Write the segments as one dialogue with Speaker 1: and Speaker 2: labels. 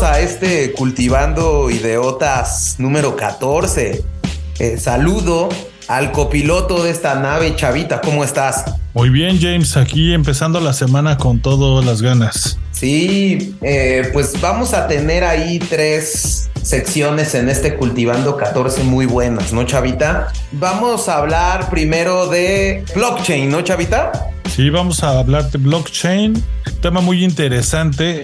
Speaker 1: Bienvenidos a este Cultivando Ideotas número 14. Eh, saludo al copiloto de esta nave, Chavita, ¿cómo estás?
Speaker 2: Muy bien, James, aquí empezando la semana con todas las ganas.
Speaker 1: Sí, eh, pues vamos a tener ahí tres secciones en este Cultivando 14 muy buenas, ¿no, Chavita? Vamos a hablar primero de blockchain, ¿no, Chavita?
Speaker 2: Sí, vamos a hablar de blockchain, tema muy interesante,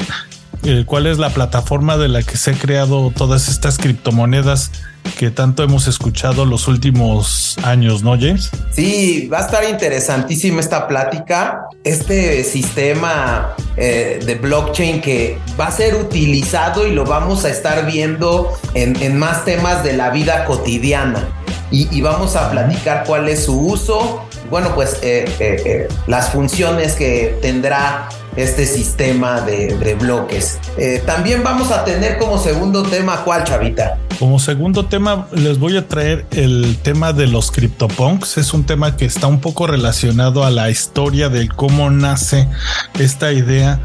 Speaker 2: el cual es la plataforma de la que se han creado todas estas criptomonedas que tanto hemos escuchado los últimos años, ¿no, James?
Speaker 1: Sí, va a estar interesantísima esta plática. Este sistema eh, de blockchain que va a ser utilizado y lo vamos a estar viendo en, más temas de la vida cotidiana. Y, vamos a platicar cuál es su uso, bueno, pues eh, eh, las funciones que tendrá este sistema de, bloques. Eh, también vamos a tener como segundo tema, ¿cuál, Chavita?
Speaker 2: Como segundo tema, les voy a traer el tema de los CryptoPunks. Es un tema que está un poco relacionado a la historia de cómo nace esta idea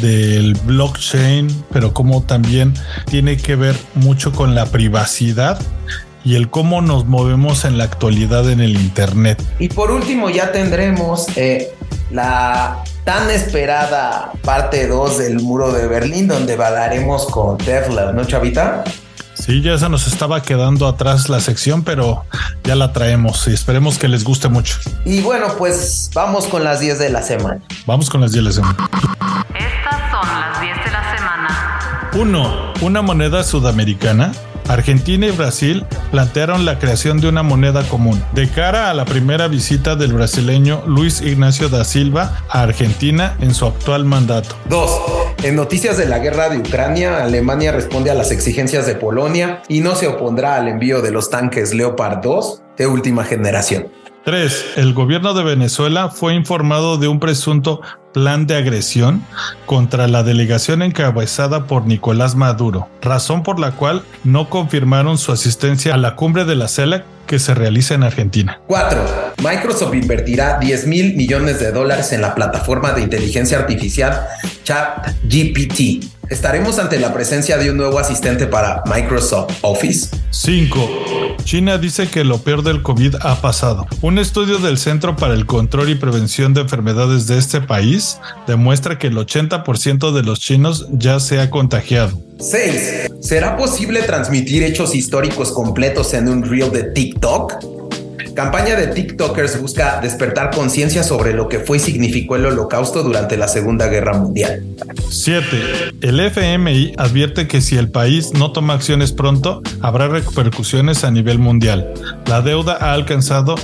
Speaker 2: del blockchain, pero cómo también tiene que ver mucho con la privacidad y el cómo nos movemos en la actualidad en el Internet.
Speaker 1: Y por último ya tendremos eh, la tan esperada parte 2 del muro de Berlín, donde hablaremos con Tesla, ¿no, Chavita?
Speaker 2: Sí, ya se nos estaba quedando atrás la sección, pero ya la traemos y esperemos que les guste mucho.
Speaker 1: Y bueno, pues vamos con las 10 de la semana.
Speaker 2: Vamos con las 10 de la semana.
Speaker 3: Estas son las 10 de la semana.
Speaker 2: 1. Una moneda sudamericana Argentina y Brasil plantearon la creación de una moneda común de cara a la primera visita del brasileño Luis Ignacio da Silva a Argentina en su actual mandato.
Speaker 1: 2. En noticias de la guerra de Ucrania, Alemania responde a las exigencias de Polonia y no se opondrá al envío de los tanques Leopard 2 de última generación.
Speaker 2: 3. El gobierno de Venezuela fue informado de un presunto plan de agresión contra la delegación encabezada por Nicolás Maduro, razón por la cual no confirmaron su asistencia a la cumbre de la CELAC que se realiza en Argentina.
Speaker 1: 4. Microsoft invertirá 10 mil millones de dólares en la plataforma de inteligencia artificial ChatGPT ¿Estaremos ante la presencia de un nuevo asistente para Microsoft Office?
Speaker 2: 5. China dice que lo peor del COVID ha pasado. Un estudio del Centro para el Control y Prevención de Enfermedades de este país demuestra que el 80% de los chinos ya se ha contagiado.
Speaker 1: 6. ¿Será posible transmitir hechos históricos completos en un reel de TikTok? Campaña de TikTokers busca despertar conciencia sobre lo que fue y significó el holocausto durante la Segunda Guerra Mundial.
Speaker 2: 7. El FMI advierte que si el país no toma acciones pronto, habrá repercusiones a nivel mundial. La deuda ha alcanzado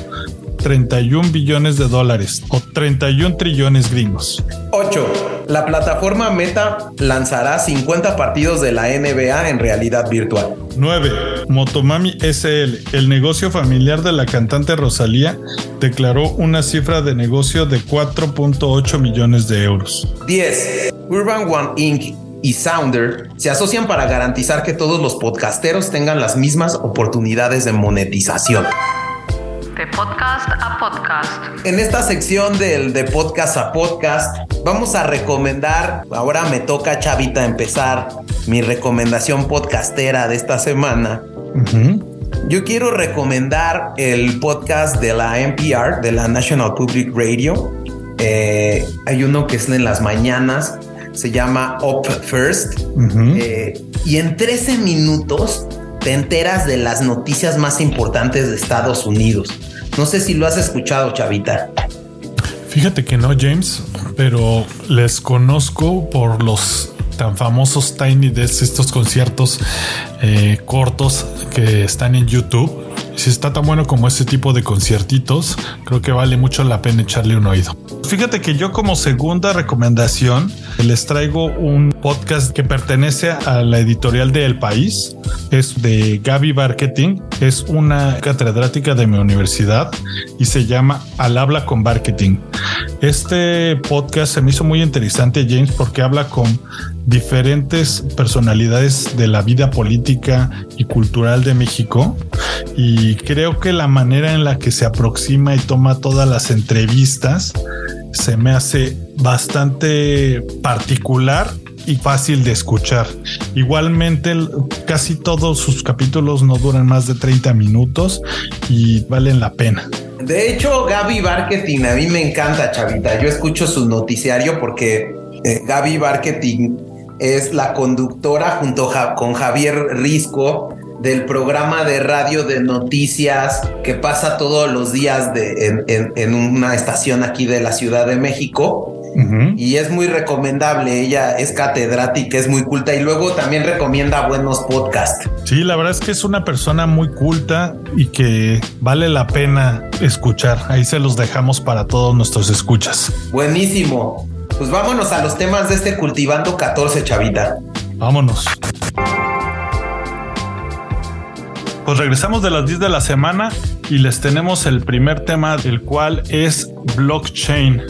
Speaker 2: 31 billones de dólares o 31 trillones gringos.
Speaker 1: 8. La plataforma Meta lanzará 50 partidos de la NBA en realidad virtual.
Speaker 2: 9. Motomami SL, el negocio familiar de la cantante Rosalía, declaró una cifra de negocio de 4.8 millones de euros.
Speaker 1: 10. Urban One Inc y Sounder se asocian para garantizar que todos los podcasteros tengan las mismas oportunidades de monetización
Speaker 3: de podcast a podcast.
Speaker 1: En esta sección del de podcast a podcast, vamos a recomendar, ahora me toca Chavita empezar mi recomendación podcastera de esta semana. Yo quiero recomendar el podcast de la NPR, de la National Public Radio. Eh, hay uno que es en las mañanas, se llama Up First. Eh, y en 13 minutos te enteras de las noticias más importantes de Estados Unidos. No sé si lo has escuchado, Chavita.
Speaker 2: Fíjate que no, James, pero les conozco por los tan famosos Tiny Desk, estos conciertos eh, cortos que están en YouTube. Si está tan bueno como este tipo de conciertitos, creo que vale mucho la pena echarle un oído. Fíjate que yo como segunda recomendación les traigo un podcast que pertenece a la editorial de El País. Es de Gaby Marketing. Es una catedrática de mi universidad y se llama Al habla con marketing. Este podcast se me hizo muy interesante, James, porque habla con diferentes personalidades de la vida política y cultural de México y creo que la manera en la que se aproxima y toma todas las entrevistas se me hace bastante particular y fácil de escuchar. Igualmente, casi todos sus capítulos no duran más de 30 minutos y valen la pena.
Speaker 1: De hecho, Gaby Marketing a mí me encanta, Chavita. Yo escucho su noticiario porque eh, Gaby Marketing es la conductora junto con Javier Risco del programa de radio de noticias que pasa todos los días de, en, una estación aquí de la Ciudad de México. Y es muy recomendable. Ella es catedrática, es muy culta y luego también recomienda buenos podcasts.
Speaker 2: Sí, la verdad es que es una persona muy culta y que vale la pena escuchar. Ahí se los dejamos para todos nuestros escuchas.
Speaker 1: Buenísimo. Pues vámonos a los temas de este Cultivando 14, chavita.
Speaker 2: Vámonos. Pues regresamos de las 10 de la semana y les tenemos el primer tema, el cual es blockchain.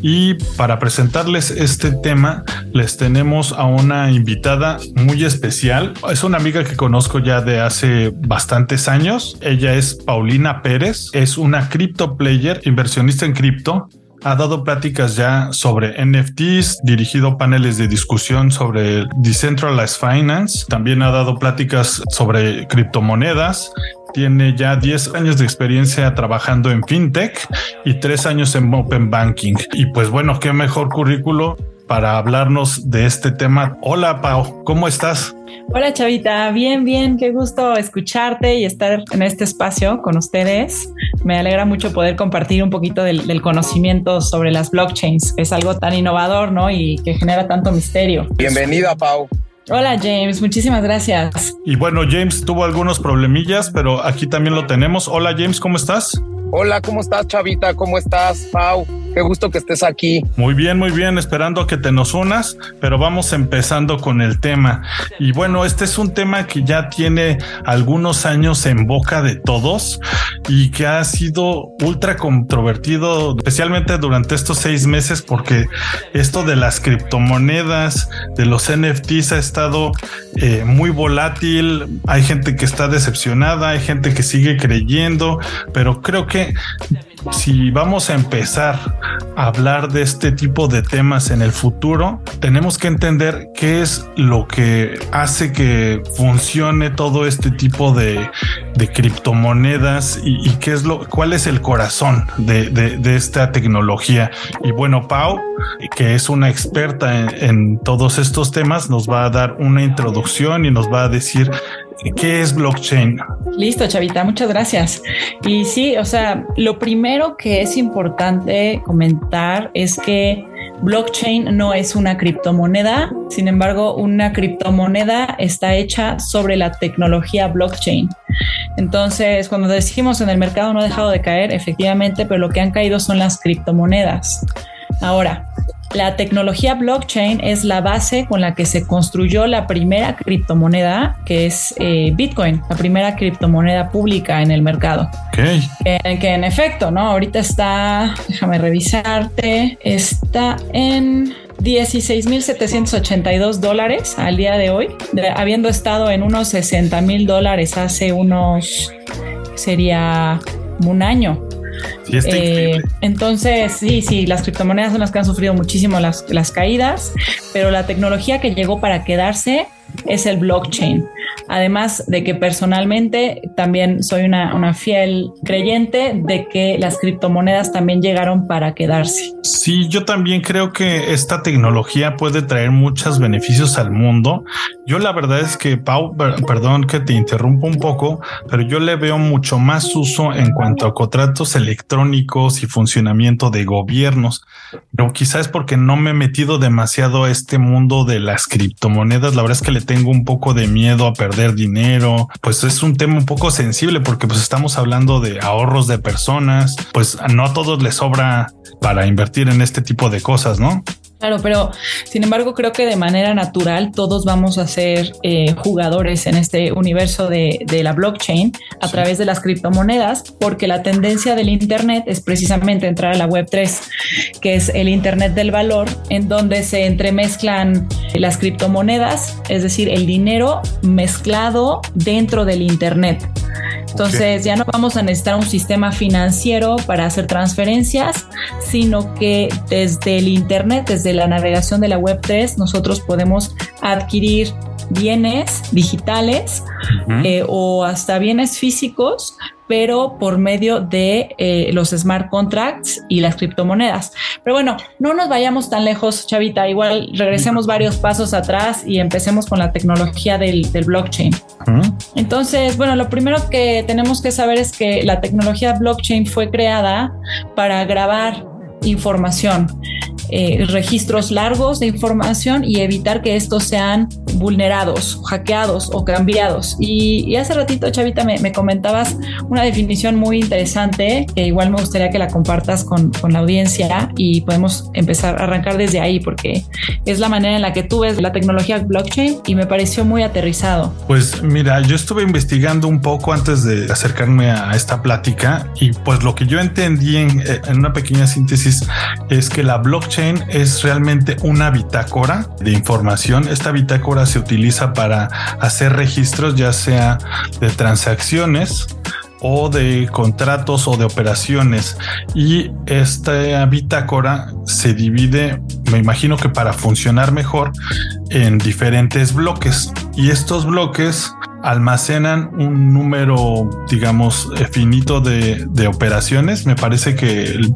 Speaker 2: Y para presentarles este tema, les tenemos a una invitada muy especial. Es una amiga que conozco ya de hace bastantes años. Ella es Paulina Pérez, es una crypto player, inversionista en cripto ha dado pláticas ya sobre NFTs, dirigido paneles de discusión sobre Decentralized Finance, también ha dado pláticas sobre criptomonedas, tiene ya 10 años de experiencia trabajando en fintech y 3 años en open banking. Y pues bueno, qué mejor currículo para hablarnos de este tema. Hola Pau, ¿cómo estás?
Speaker 4: Hola Chavita, bien, bien, qué gusto escucharte y estar en este espacio con ustedes. Me alegra mucho poder compartir un poquito del, conocimiento sobre las blockchains, que es algo tan innovador, ¿no? Y que genera tanto misterio.
Speaker 1: Bienvenida, Pau.
Speaker 4: Hola James, muchísimas gracias.
Speaker 2: Y bueno, James tuvo algunos problemillas, pero aquí también lo tenemos. Hola James, ¿cómo estás?
Speaker 5: Hola, ¿cómo estás, Chavita? ¿Cómo estás, Pau? Qué gusto que estés aquí.
Speaker 2: Muy bien, muy bien, esperando que te nos unas, pero vamos empezando con el tema. Y bueno, este es un tema que ya tiene algunos años en boca de todos y que ha sido ultra controvertido, especialmente durante estos seis meses, porque esto de las criptomonedas, de los NFTs ha estado eh, muy volátil. Hay gente que está decepcionada, hay gente que sigue creyendo, pero creo que si vamos a empezar a hablar de este tipo de temas en el futuro, tenemos que entender qué es lo que hace que funcione todo este tipo de, criptomonedas y, qué es lo, cuál es el corazón de, esta tecnología. Y bueno, Pau, que es una experta en todos estos temas, nos va a dar una introducción y nos va a decir ¿Qué es blockchain?
Speaker 4: Listo, Chavita, muchas gracias. Y sí, o sea, lo primero que es importante comentar es que blockchain no es una criptomoneda, sin embargo, una criptomoneda está hecha sobre la tecnología blockchain. Entonces, cuando decimos en el mercado no ha dejado de caer, efectivamente, pero lo que han caído son las criptomonedas. Ahora, la tecnología blockchain es la base con la que se construyó la primera criptomoneda, que es eh, Bitcoin, la primera criptomoneda pública en el mercado.
Speaker 2: Okay.
Speaker 4: que en efecto, ¿no? Ahorita está, déjame revisarte, está en 16.782 dólares al día de hoy, habiendo estado en unos 60 mil dólares hace unos, sería un año.
Speaker 2: Eh,
Speaker 4: entonces, sí, sí, las criptomonedas son las que han sufrido muchísimo las, las caídas, pero la tecnología que llegó para quedarse es el blockchain. Además de que personalmente también soy una, una, fiel creyente de que las criptomonedas también llegaron para quedarse.
Speaker 2: Sí, yo también creo que esta tecnología puede traer muchos beneficios al mundo. Yo la verdad es que, Pau, perdón que te interrumpo un poco, pero yo le veo mucho más uso en cuanto a contratos electrónicos y funcionamiento de gobiernos. Pero quizás es porque no me he metido demasiado a este mundo de las criptomonedas. La verdad es que le tengo un poco de miedo a perder dinero. Pues es un tema un poco sensible porque pues estamos hablando de ahorros de personas. Pues no a todos les sobra para invertir en este tipo de cosas, ¿no?
Speaker 4: Claro, pero sin embargo creo que de manera natural todos vamos a ser eh, jugadores en este universo de, la blockchain a través de las criptomonedas, porque la tendencia del Internet es precisamente entrar a la Web 3, que es el Internet del valor, en donde se entremezclan las criptomonedas, es decir, el dinero mezclado dentro del Internet. Entonces ya no vamos a necesitar un sistema financiero para hacer transferencias, sino que desde el Internet, desde la navegación de la Web 3, nosotros podemos adquirir bienes digitales eh, o hasta bienes físicos pero por medio de eh, los smart contracts y las criptomonedas. Pero bueno, no nos vayamos tan lejos, Chavita. Igual regresemos varios pasos atrás y empecemos con la tecnología del, blockchain. Entonces, bueno, lo primero que tenemos que saber es que la tecnología blockchain fue creada para grabar información. Eh, registros largos de información y evitar que estos sean vulnerados, hackeados o cambiados. Y, hace ratito, Chavita, me, comentabas una definición muy interesante que igual me gustaría que la compartas con, con, la audiencia y podemos empezar a arrancar desde ahí porque es la manera en la que tú ves la tecnología blockchain y me pareció muy aterrizado.
Speaker 2: Pues mira, yo estuve investigando un poco antes de acercarme a esta plática y pues lo que yo entendí en, en una pequeña síntesis es que la blockchain es realmente una bitácora de información. Esta bitácora se utiliza para hacer registros ya sea de transacciones o de contratos o de operaciones. Y esta bitácora se divide me imagino que para funcionar mejor en diferentes bloques. Y estos bloques almacenan un número, digamos, finito de, operaciones. Me parece que el,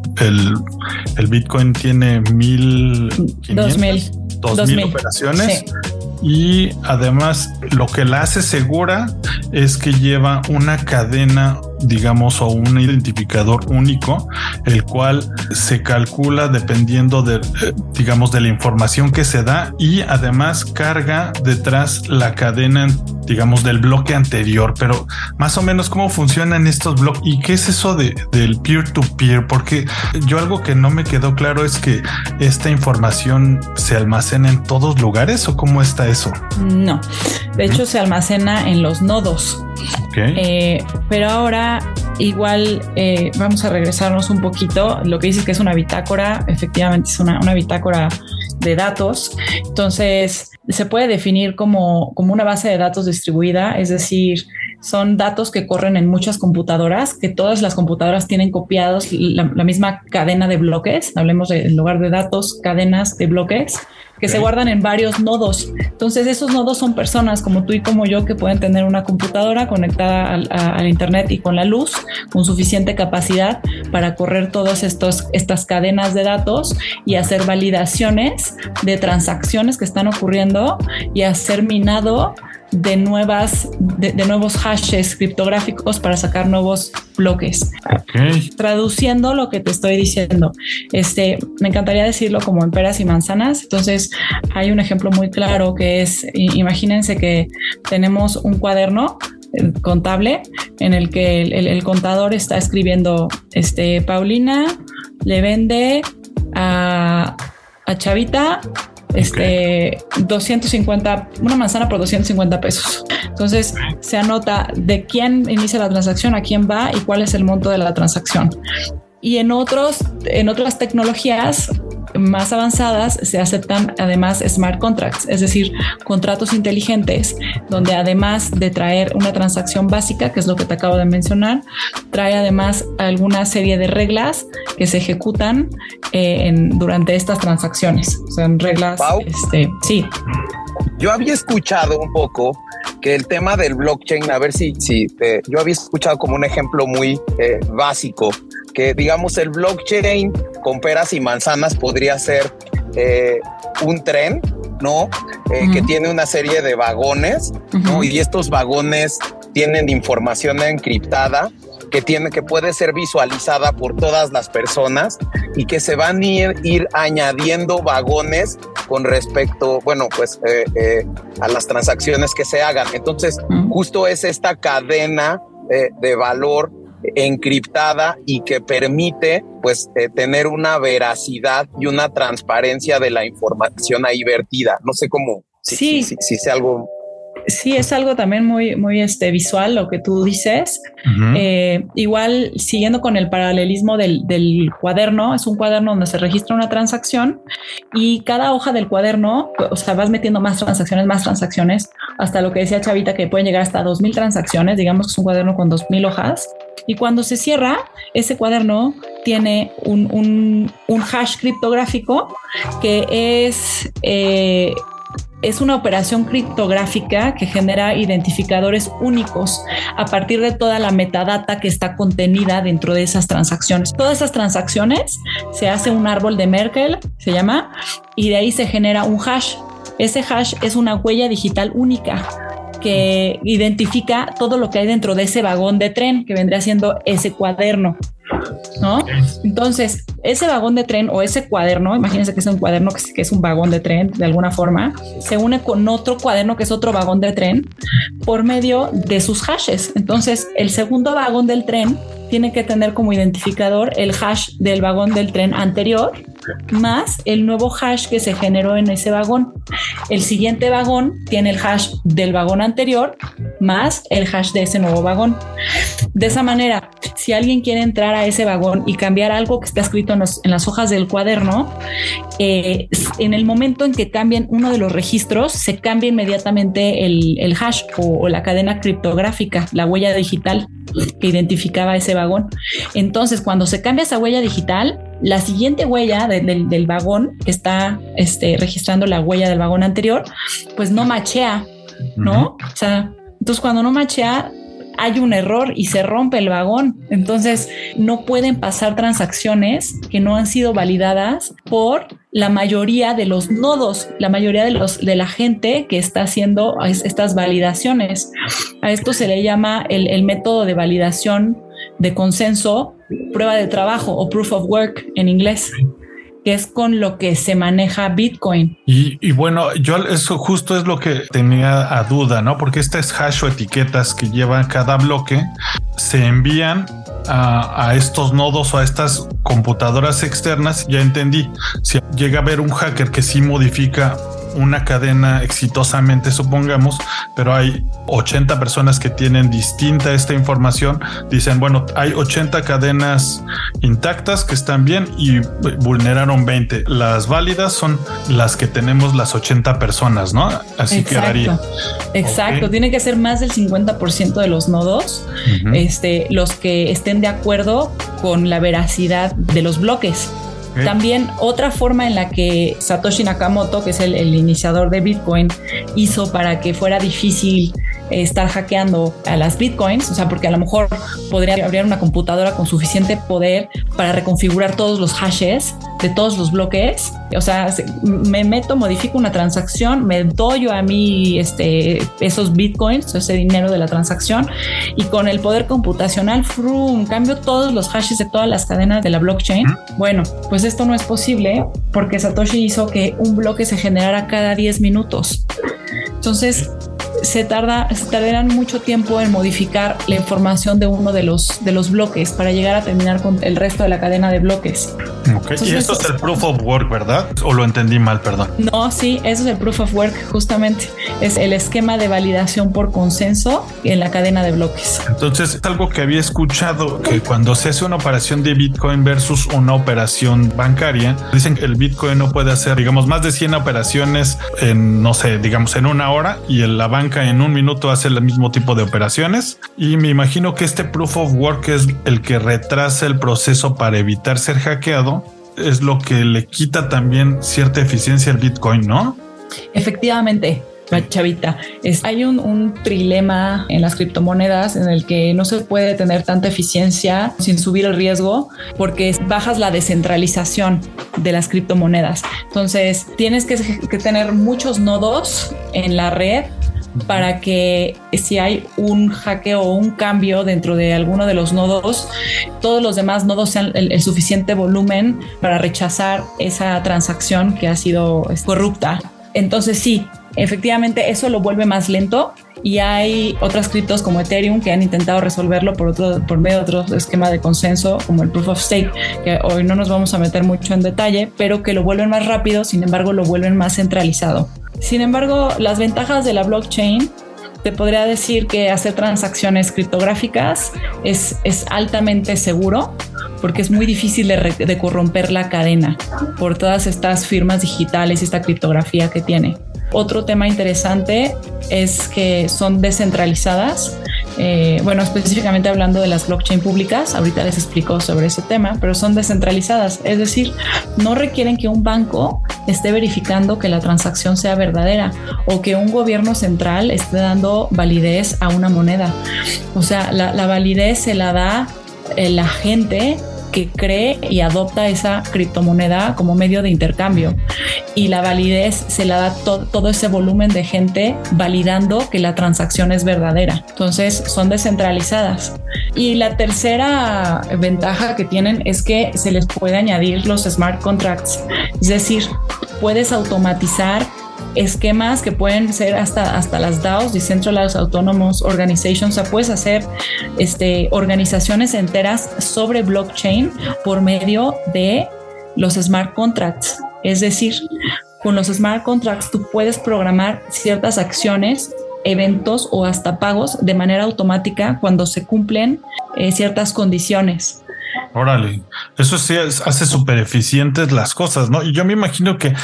Speaker 2: el, Bitcoin tiene mil,
Speaker 4: dos mil,
Speaker 2: dos mil operaciones. Y además lo que la hace segura es que lleva una cadena digamos, o un identificador único, el cual se calcula dependiendo de, eh, digamos, de la información que se da y además carga detrás la cadena, digamos, del bloque anterior. Pero más o menos cómo funcionan estos bloques y qué es eso de, del peer to peer, porque yo algo que no me quedó claro es que esta información se almacena en todos lugares o cómo está eso?
Speaker 4: No, de hecho se almacena en los nodos. Eh, pero ahora igual eh, vamos a regresarnos un poquito. Lo que dices que es una bitácora, efectivamente es una, una bitácora de datos. Entonces, se puede definir como, como una base de datos distribuida, es decir, son datos que corren en muchas computadoras, que todas las computadoras tienen copiados la, misma cadena de bloques, hablemos de, en lugar de datos, cadenas de bloques, que se guardan en varios nodos. Entonces esos nodos son personas como tú y como yo que pueden tener una computadora conectada al, Internet y con la luz, con suficiente capacidad para correr todas estas cadenas de datos y hacer validaciones de transacciones que están ocurriendo y hacer minado de nuevas, de, nuevos hashes criptográficos para sacar nuevos bloques. Traduciendo lo que te estoy diciendo, este, me encantaría decirlo como en peras y manzanas. Entonces, hay un ejemplo muy claro que es, imagínense que tenemos un cuaderno eh, contable en el que el, contador está escribiendo, este, Paulina le vende a, a Chavita este, 250, una manzana por 250 pesos. Entonces se anota de quién inicia la transacción, a quién va y cuál es el monto de la transacción. Y en otros, en otras tecnologías más avanzadas se aceptan además smart contracts, es decir, contratos inteligentes, donde además de traer una transacción básica, que es lo que te acabo de mencionar, trae además alguna serie de reglas que se ejecutan eh, durante estas transacciones. Sea, reglas, este, sí.
Speaker 5: Yo había escuchado un poco que el tema del blockchain, a ver si, si yo había escuchado como un ejemplo muy eh, básico, que digamos el blockchain con peras y manzanas podría ser eh, un tren, ¿no? Eh, que tiene una serie de vagones, ¿no? Y estos vagones tienen información encriptada que tiene que puede ser visualizada por todas las personas y que se van a ir, ir añadiendo vagones con respecto, bueno, pues eh, eh, a las transacciones que se hagan. Entonces, justo es esta cadena eh, de valor encriptada y que permite pues tener una veracidad y una transparencia de la información ahí vertida. No sé cómo,
Speaker 4: sí,
Speaker 5: si, si, si, algo
Speaker 4: Sí, es algo también muy, muy este, visual lo que tú dices. Eh, igual, siguiendo con el paralelismo del, del, cuaderno, es un cuaderno donde se registra una transacción y cada hoja del cuaderno, o sea, vas metiendo más transacciones, más transacciones, hasta lo que decía Chavita, que pueden llegar hasta 2000 transacciones, digamos que es un cuaderno con 2000 hojas. Y cuando se cierra, ese cuaderno tiene un, un, un hash criptográfico que es eh, es una operación criptográfica que genera identificadores únicos a partir de toda la metadata que está contenida dentro de esas transacciones. Todas esas transacciones se hace un árbol de Merkel, se llama, y de ahí se genera un hash. Ese hash es una huella digital única que identifica todo lo que hay dentro de ese vagón de tren que vendría siendo ese cuaderno. ¿No? Entonces, ese vagón de tren o ese cuaderno, imagínense que es un cuaderno que es, un vagón de tren de alguna forma, se une con otro cuaderno que es otro vagón de tren por medio de sus hashes. Entonces, el segundo vagón del tren tiene que tener como identificador el hash del vagón del tren anterior más el nuevo hash que se generó en ese vagón. El siguiente vagón tiene el hash del vagón anterior más el hash de ese nuevo vagón. De esa manera, si alguien quiere entrar a ese vagón y cambiar algo que está escrito en, las hojas del cuaderno, eh, en el momento en que cambien uno de los registros, se cambia inmediatamente el, hash o, la cadena criptográfica, la huella digital que identificaba ese vagón. Entonces, cuando se cambia esa huella digital, la siguiente huella del vagón que está este, registrando la huella del vagón anterior, pues no machea, ¿no? O sea, entonces cuando no machea, hay un error y se rompe el vagón. Entonces no pueden pasar transacciones que no han sido validadas por la mayoría de los nodos, la mayoría de los de la gente que está haciendo estas validaciones. A esto se le llama el, el método de validación de consenso, prueba de trabajo o proof of work en inglés que es con lo que se maneja Bitcoin.
Speaker 2: Y, bueno, yo eso justo es lo que tenía a duda, ¿no? Porque estas hash o etiquetas que lleva cada bloque se envían a, a, estos nodos o a estas computadoras externas. Ya entendí, si llega a haber un hacker que sí modifica una cadena exitosamente, supongamos, pero hay 80 personas que tienen distinta esta información, dicen, bueno, hay 80 cadenas intactas que están bien y vulneraron 20. Las válidas son las que tenemos las 80 personas, ¿no? Así quedaría.
Speaker 4: Exacto, tiene que ser más del 50% de los nodos, este, los que estén de acuerdo con la veracidad de los bloques. También otra forma en la que Satoshi Nakamoto, que es el, iniciador de Bitcoin, hizo para que fuera difícil estar hackeando a las bitcoins, o sea, porque a lo mejor podría abrir una computadora con suficiente poder para reconfigurar todos los hashes de todos los bloques. O sea, me meto, modifico una transacción, me doy yo a mí este, esos bitcoins, ese dinero de la transacción, y con el poder computacional, frum, cambio todos los hashes de todas las cadenas de la blockchain. Bueno, pues esto no es posible porque Satoshi hizo que un bloque se generara cada 10 minutos. Entonces, se tarda, se tardarán mucho tiempo en modificar la información de uno de los, de los bloques para llegar a terminar con el resto de la cadena de bloques.
Speaker 2: Y esto es el proof of work, ¿verdad? ¿O lo entendí mal, perdón?
Speaker 4: No, sí, eso es el proof of work, justamente. Es el esquema de validación por consenso en la cadena de bloques.
Speaker 2: Entonces, es algo que había escuchado, que cuando se hace una operación de Bitcoin versus una operación bancaria, dicen que el Bitcoin no puede hacer, digamos, más de 100 operaciones en, no sé, digamos, en una hora y en la banca en un minuto hace el mismo tipo de operaciones. Y me imagino que este proof of work es el que retrasa el proceso para evitar ser hackeado. Es lo que le quita también cierta eficiencia al Bitcoin, ¿no?
Speaker 4: Efectivamente, chavita. Es, hay un, un, trilema en las criptomonedas en el que no se puede tener tanta eficiencia sin subir el riesgo porque bajas la descentralización de las criptomonedas. Entonces tienes que, que tener muchos nodos en la red para que si hay un hackeo o un cambio dentro de alguno de los nodos, todos los demás nodos sean el, suficiente volumen para rechazar esa transacción que ha sido corrupta. Entonces sí, efectivamente eso lo vuelve más lento y hay otras criptos como Ethereum que han intentado resolverlo por, otro, por medio de otro esquema de consenso como el Proof of Stake, que hoy no nos vamos a meter mucho en detalle, pero que lo vuelven más rápido, sin embargo lo vuelven más centralizado. Sin embargo, las ventajas de la blockchain te podría decir que hacer transacciones criptográficas es, es altamente seguro porque es muy difícil de, de corromper la cadena por todas estas firmas digitales y esta criptografía que tiene. Otro tema interesante es que son descentralizadas. Eh, bueno, específicamente hablando de las blockchain públicas, ahorita les explico sobre ese tema, pero son descentralizadas, es decir, no requieren que un banco esté verificando que la transacción sea verdadera o que un gobierno central esté dando validez a una moneda. O sea, la, validez se la da eh, la gente que cree y adopta esa criptomoneda como medio de intercambio. Y la validez se la da todo ese volumen de gente validando que la transacción es verdadera. Entonces son descentralizadas. Y la tercera ventaja que tienen es que se les puede añadir los smart contracts. Es decir, puedes automatizar esquemas que pueden ser hasta, hasta las DAOs, Decentralized Autonomous Organizations, o sea, puedes hacer este, organizaciones enteras sobre blockchain por medio de los smart contracts. Es decir, con los smart contracts tú puedes programar ciertas acciones eventos o hasta pagos de manera automática cuando se cumplen eh, ciertas condiciones.
Speaker 2: Órale, eso sí hace súper eficientes las cosas, ¿no? Y yo me imagino que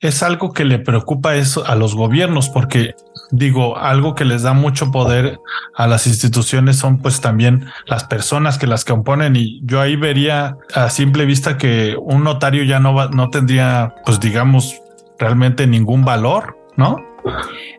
Speaker 2: es algo que le preocupa eso a los gobiernos, porque digo, algo que les da mucho poder a las instituciones son pues también las personas que las componen y yo ahí vería a simple vista que un notario ya no va, no tendría pues digamos realmente ningún valor, ¿no?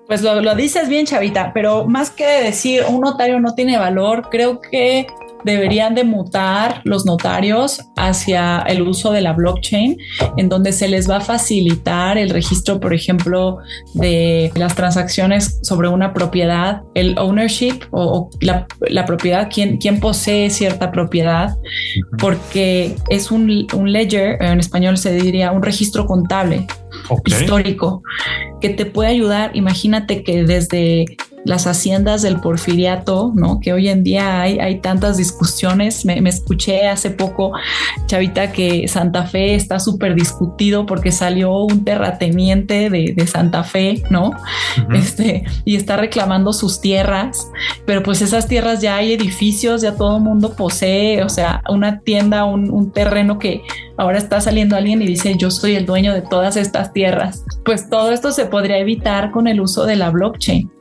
Speaker 4: Pues lo, lo dices bien, Chavita, pero más que decir un notario no tiene valor, creo que deberían de mutar los notarios hacia el uso de la blockchain, en donde se les va a facilitar el registro, por ejemplo, de las transacciones sobre una propiedad, el ownership o, la, propiedad, quién, quién posee cierta propiedad, porque es un, un ledger, en español se diría un registro contable histórico que te puede ayudar. Imagínate que desde las haciendas del porfiriato, ¿no? Que hoy en día hay, hay tantas discusiones. Me, escuché hace poco, Chavita, que Santa Fe está súper discutido porque salió un terrateniente de, Santa Fe, ¿no? Este, y está reclamando sus tierras, pero pues esas tierras ya hay edificios, ya todo el mundo posee, o sea, una tienda, un, un terreno que ahora está saliendo alguien y dice, yo soy el dueño de todas estas tierras. Pues todo esto se podría evitar con el uso de la blockchain.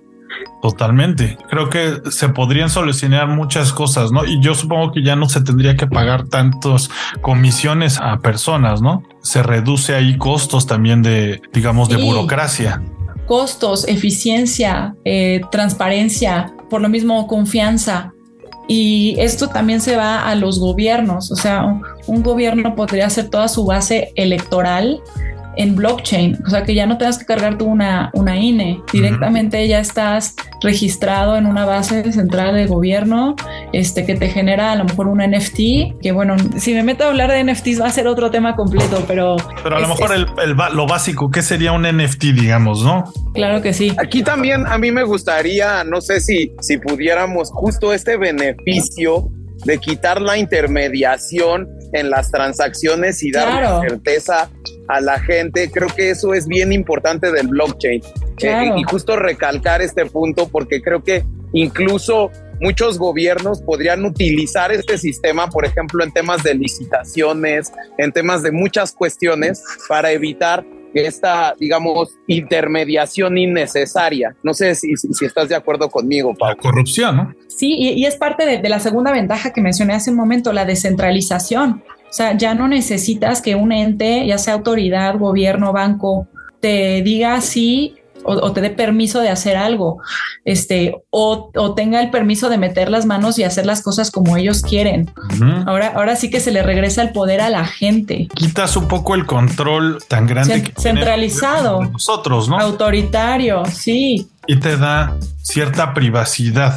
Speaker 2: Totalmente. Creo que se podrían solucionar muchas cosas, ¿no? Y yo supongo que ya no se tendría que pagar tantos comisiones a personas, ¿no? Se reduce ahí costos también de, digamos, de burocracia.
Speaker 4: Costos, eficiencia, eh, transparencia, por lo mismo confianza. Y esto también se va a los gobiernos, o sea, un gobierno podría hacer toda su base electoral en blockchain, o sea que ya no tengas que cargar tú una, una INE, directamente ya estás registrado en una base central de gobierno, este que te genera a lo mejor un NFT, que bueno, si me meto a hablar de NFTs va a ser otro tema completo, pero...
Speaker 2: Pero a lo mejor el, lo básico, ¿qué sería un NFT, digamos, no?
Speaker 4: Claro que sí.
Speaker 5: Aquí también a mí me gustaría, no sé si, si pudiéramos justo este beneficio de quitar la intermediación en las transacciones y dar certeza a la gente. Creo que eso es bien importante del blockchain. Eh, y justo recalcar este punto porque creo que incluso muchos gobiernos podrían utilizar este sistema, por ejemplo, en temas de licitaciones, en temas de muchas cuestiones, para evitar esta, digamos, intermediación innecesaria. No sé si, si, estás de acuerdo conmigo,
Speaker 2: Pablo. La corrupción, ¿no?
Speaker 4: Sí, y, es parte de, de, la segunda ventaja que mencioné hace un momento, la descentralización. O sea, ya no necesitas que un ente, ya sea autoridad, gobierno, banco, te diga sí o, te dé permiso de hacer algo, este, o, tenga el permiso de meter las manos y hacer las cosas como ellos quieren. Ahora, ahora sí que se le regresa el poder a la gente.
Speaker 2: Quitas un poco el control tan grande que
Speaker 4: centralizado.
Speaker 2: Nosotros, ¿no?
Speaker 4: Autoritario, sí.
Speaker 2: Y te da cierta privacidad.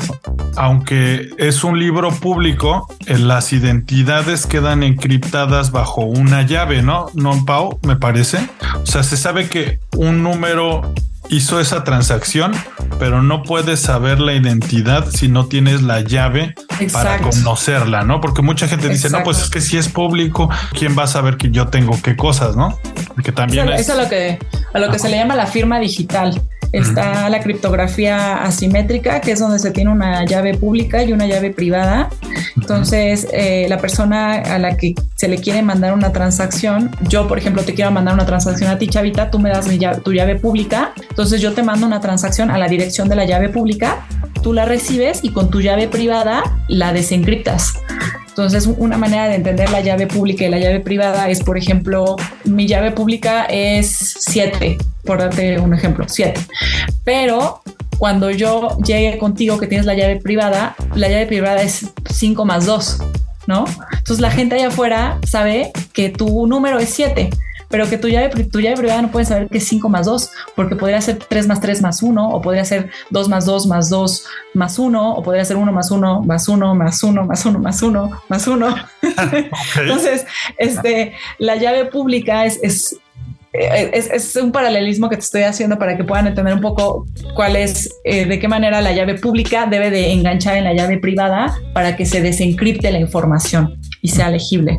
Speaker 2: Aunque es un libro público, eh, las identidades quedan encriptadas bajo una llave, ¿no? No, Pau, me parece. O sea, se sabe que un número hizo esa transacción, pero no puedes saber la identidad si no tienes la llave para conocerla, ¿no? Porque mucha gente dice, no, pues es que si es público, ¿quién va a saber que yo tengo qué cosas, no?
Speaker 4: Que también es... a lo que, a lo que se le llama la firma digital. Está la criptografía asimétrica, que es donde se tiene una llave pública y una llave privada. Entonces, eh, la persona a la que se le quiere mandar una transacción, yo, por ejemplo, te quiero mandar una transacción a ti, Chavita, tú me das tu llave pública. Entonces, yo te mando una transacción a la dirección de la llave pública, tú la recibes y con tu llave privada la desencriptas. Entonces, una manera de entender la llave pública y la llave privada es, por ejemplo, mi llave pública es 7, por darte un ejemplo, 7. Pero cuando yo llegue contigo que tienes la llave privada, la llave privada es 5 más 2, ¿no? Entonces la gente allá afuera sabe que tu número es 7 pero que tu llave, tu llave privada no puede saber que es 5 más 2, porque podría ser 3 más 3 más 1, o podría ser 2 más 2 más 2 más 1, o podría ser 1 más 1 más 1 más 1 más 1 más 1 más 1. Entonces, este, la llave pública es, es es, es, un paralelismo que te estoy haciendo para que puedan entender un poco cuál es, eh, de qué manera la llave pública debe de enganchar en la llave privada para que se desencripte la información y sea legible.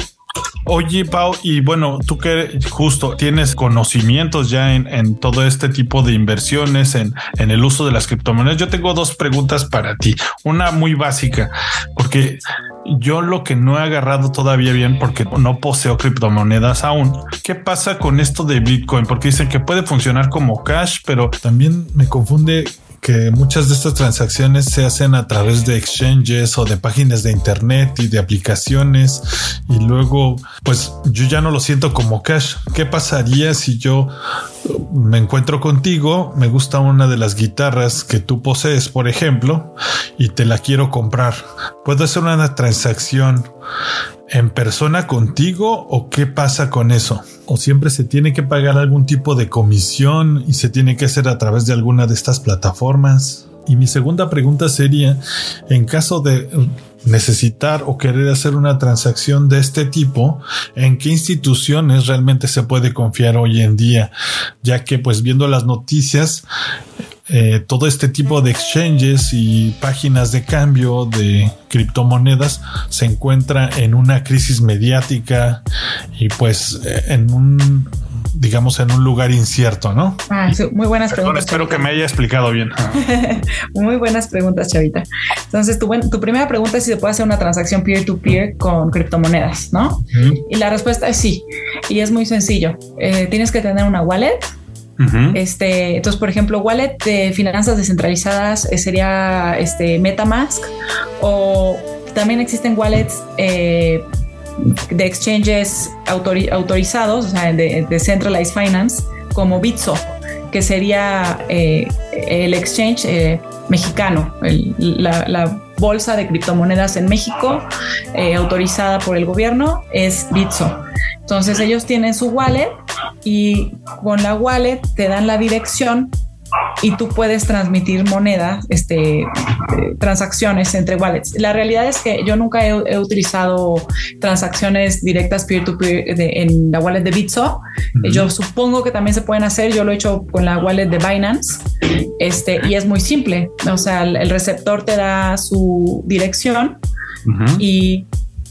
Speaker 2: Oye, Pau, y bueno, tú que justo tienes conocimientos ya en, todo este tipo de inversiones, en, en, el uso de las criptomonedas, yo tengo dos preguntas para ti. Una muy básica, porque yo lo que no he agarrado todavía bien, porque no poseo criptomonedas aún. ¿Qué pasa con esto de Bitcoin? Porque dicen que puede funcionar como cash, pero también me confunde que muchas de estas transacciones se hacen a través de exchanges o de páginas de internet y de aplicaciones y luego pues yo ya no lo siento como cash. ¿Qué pasaría si yo me encuentro contigo, me gusta una de las guitarras que tú posees, por ejemplo, y te la quiero comprar? ¿Puedo hacer una transacción en persona contigo o qué pasa con eso? ¿O siempre se tiene que pagar algún tipo de comisión y se tiene que hacer a través de alguna de estas plataformas? Y mi segunda pregunta sería, en caso de necesitar o querer hacer una transacción de este tipo, ¿en qué instituciones realmente se puede confiar hoy en día? Ya que pues viendo las noticias, eh, todo este tipo de exchanges y páginas de cambio de criptomonedas se encuentra en una crisis mediática y pues eh, en un digamos en un lugar incierto, ¿no?
Speaker 4: Ah, muy buenas preguntas.
Speaker 2: espero que me haya explicado bien.
Speaker 4: muy buenas preguntas, Chavita. Entonces, tu, tu, primera pregunta es si se puede hacer una transacción peer-to-peer con criptomonedas, ¿no? Y la respuesta es sí. Y es muy sencillo. Eh, tienes que tener una wallet este, entonces, por ejemplo, wallet de finanzas descentralizadas eh, sería este MetaMask o también existen wallets eh, de exchanges autorizados, o sea, de, Centralized Finance, como Bitso, que sería eh, el exchange mexicano, la, bolsa de criptomonedas en México, autorizada por el gobierno, es Bitso. Entonces ellos tienen su wallet y con la wallet te dan la dirección y tú puedes transmitir moneda, este, eh, transacciones entre wallets. La realidad es que yo nunca he, utilizado transacciones directas peer-to-peer en la wallet de Bitso. Yo supongo que también se pueden hacer. Yo lo he hecho con la wallet de Binance este, y es muy simple. O sea, el, receptor te da su dirección y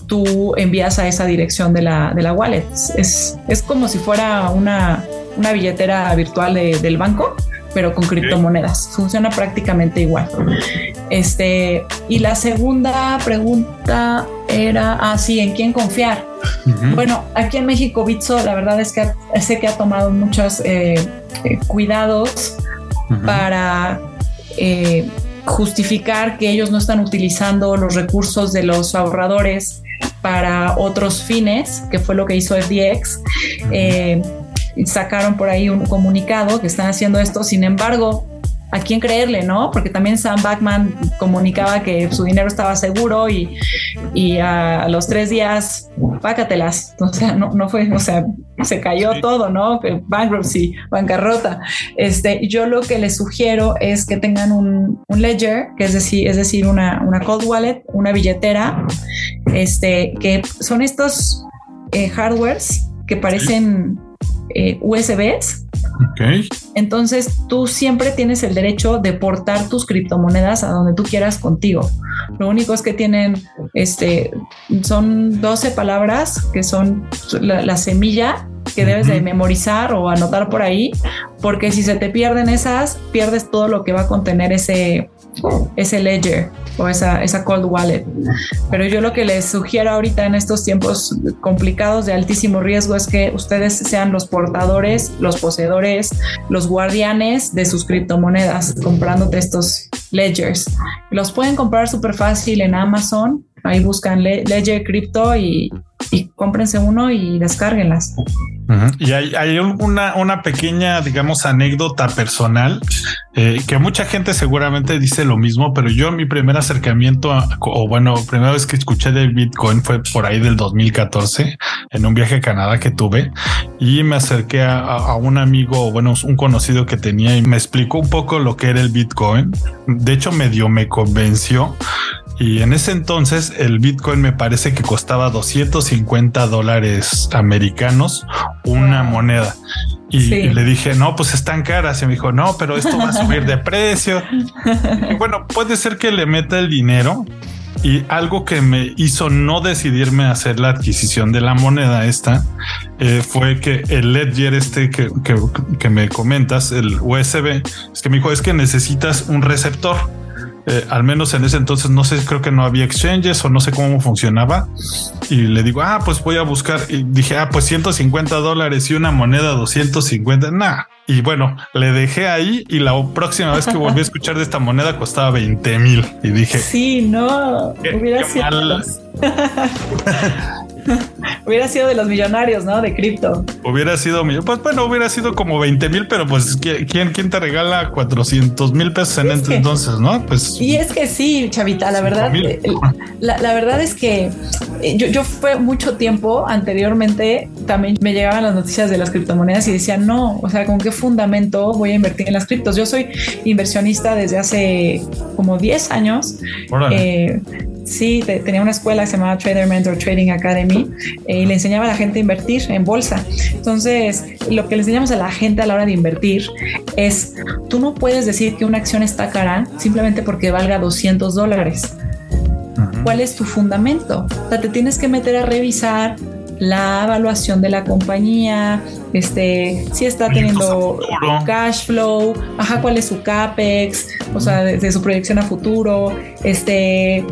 Speaker 4: tú envías a esa dirección de la, de la wallet. Es, es como si fuera una, una billetera virtual del banco, pero con criptomonedas. Funciona prácticamente igual. Este, y la segunda pregunta era, ah, sí, ¿en quién confiar? Bueno, aquí en México, Bitso, la verdad es que sé que ha tomado muchos eh, eh, cuidados para eh, justificar que ellos no están utilizando los recursos de los ahorradores para otros fines, que fue lo que hizo FDX. Eh, sacaron por ahí un comunicado que están haciendo esto. Sin embargo, a quién creerle, ¿no? Porque también Sam Backman comunicaba que su dinero estaba seguro y, y a los tres días, pácatelas. O sea, no, no fue, o sea, se cayó todo, ¿no? Bankruptcy, bancarrota. Este, yo lo que les sugiero es que tengan un, un ledger, que es decir, es decir, una, una cold wallet, una billetera, este, que son estos eh, hardwares que parecen eh, USBs.
Speaker 2: Okay.
Speaker 4: Entonces tú siempre tienes el derecho de portar tus criptomonedas a donde tú quieras contigo. Lo único es que tienen, este, son 12 palabras que son la, semilla que debes de memorizar o anotar por ahí, porque si se te pierden esas, pierdes todo lo que va a contener ese, ese ledger o esa, esa cold wallet. Pero yo lo que les sugiero ahorita en estos tiempos complicados de altísimo riesgo es que ustedes sean los portadores, los poseedores, los guardianes de sus criptomonedas comprándote estos ledgers. Los pueden comprar súper fácil en Amazon. Ahí buscan Ledger Crypto y, y cómprense uno y descárguenlas.
Speaker 2: Y hay, una, una, pequeña, digamos, anécdota personal eh, que mucha gente seguramente dice lo mismo, pero yo mi primer acercamiento, o bueno, primera vez que escuché del Bitcoin fue por ahí del 2014 en un viaje a Canadá que tuve y me acerqué a, a un amigo, o bueno, un conocido que tenía y me explicó un poco lo que era el Bitcoin. De hecho, medio me convenció y en ese entonces el Bitcoin me parece que costaba 250 dólares americanos una moneda. Y, le dije, no, pues están caras. Y me dijo, no, pero esto va a subir de precio. y bueno, puede ser que le meta el dinero. Y algo que me hizo no decidirme a hacer la adquisición de la moneda esta eh, fue que el Ledger este que, que, que me comentas, el USB, es que me dijo, es que necesitas un receptor eh, al menos en ese entonces no sé, creo que no había exchanges o no sé cómo funcionaba. Y le digo, ah, pues voy a buscar. Y dije, ah, pues 150 dólares y una moneda 250. Nah. Y bueno, le dejé ahí y la próxima vez que volví a escuchar de esta moneda costaba 20 mil. Y dije,
Speaker 4: sí, no, hubiera sido. hubiera sido de los millonarios, ¿no? De cripto.
Speaker 2: Hubiera sido, pues bueno, hubiera sido como 20 mil, pero pues ¿quién, quién te regala 400 mil pesos en este entonces, no? Pues.
Speaker 4: Y es que sí, Chavita, la verdad, eh, la, la, verdad es que eh, yo, yo fue mucho tiempo anteriormente, también me llegaban las noticias de las criptomonedas y decían, no, o sea, ¿con qué fundamento voy a invertir en las criptos? Yo soy inversionista desde hace como 10 años. Eh, Sí, tenía una escuela que se llamaba Trader Mentor Trading Academy eh, y le enseñaba a la gente a invertir en bolsa. Entonces, lo que le enseñamos a la gente a la hora de invertir es, tú no puedes decir que una acción está cara simplemente porque valga 200 dólares. ¿Cuál es tu fundamento? O sea, te tienes que meter a revisar la evaluación de la compañía, este, si está teniendo cash flow, ajá, cuál es su capex, o sea, de, de, su proyección a futuro, este,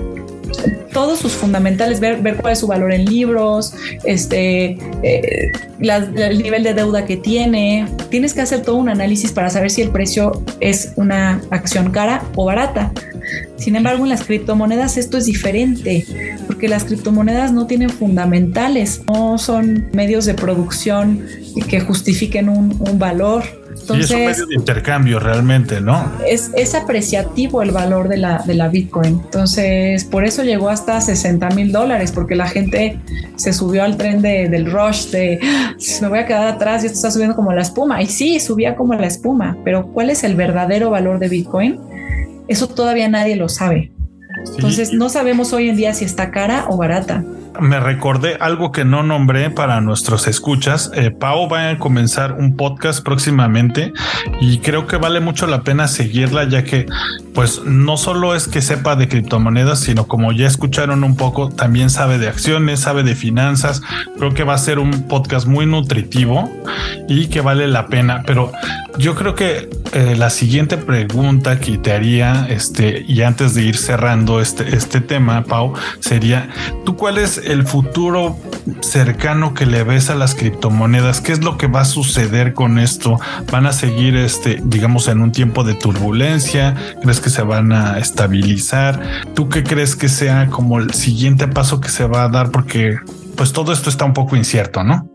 Speaker 4: todos sus fundamentales, ver, ver cuál es su valor en libros, este, eh, el nivel de deuda que tiene. Tienes que hacer todo un análisis para saber si el precio es una acción cara o barata. Sin embargo, en las criptomonedas esto es diferente, porque las criptomonedas no tienen fundamentales, no son medios de producción que justifiquen un, un valor
Speaker 2: y es un medio de intercambio realmente, ¿no?
Speaker 4: Es, es apreciativo el valor de la, de la Bitcoin. Entonces, por eso llegó hasta 60 mil dólares, porque la gente se subió al tren de, del rush de ah, me voy a quedar atrás y esto está subiendo como la espuma. Y sí, subía como la espuma, pero ¿cuál es el verdadero valor de Bitcoin? Eso todavía nadie lo sabe. Entonces, no sabemos hoy en día si está cara o barata
Speaker 2: me recordé algo que no nombré para nuestros escuchas. Eh, Pau va a comenzar un podcast próximamente y creo que vale mucho la pena seguirla ya que pues no solo es que sepa de criptomonedas, sino como ya escucharon un poco, también sabe de acciones, sabe de finanzas. Creo que va a ser un podcast muy nutritivo y que vale la pena. Pero yo creo que eh, la siguiente pregunta que te haría, este, y antes de ir cerrando este, este tema, Pau, sería, ¿tú cuál es el futuro cercano que le ves a las criptomonedas? ¿Qué es lo que va a suceder con esto? ¿Van a seguir, este, digamos, en un tiempo de turbulencia? ¿Crees que se van a estabilizar? ¿Tú qué crees que sea como el siguiente paso que se va a dar? Porque pues todo esto está un poco incierto, ¿no?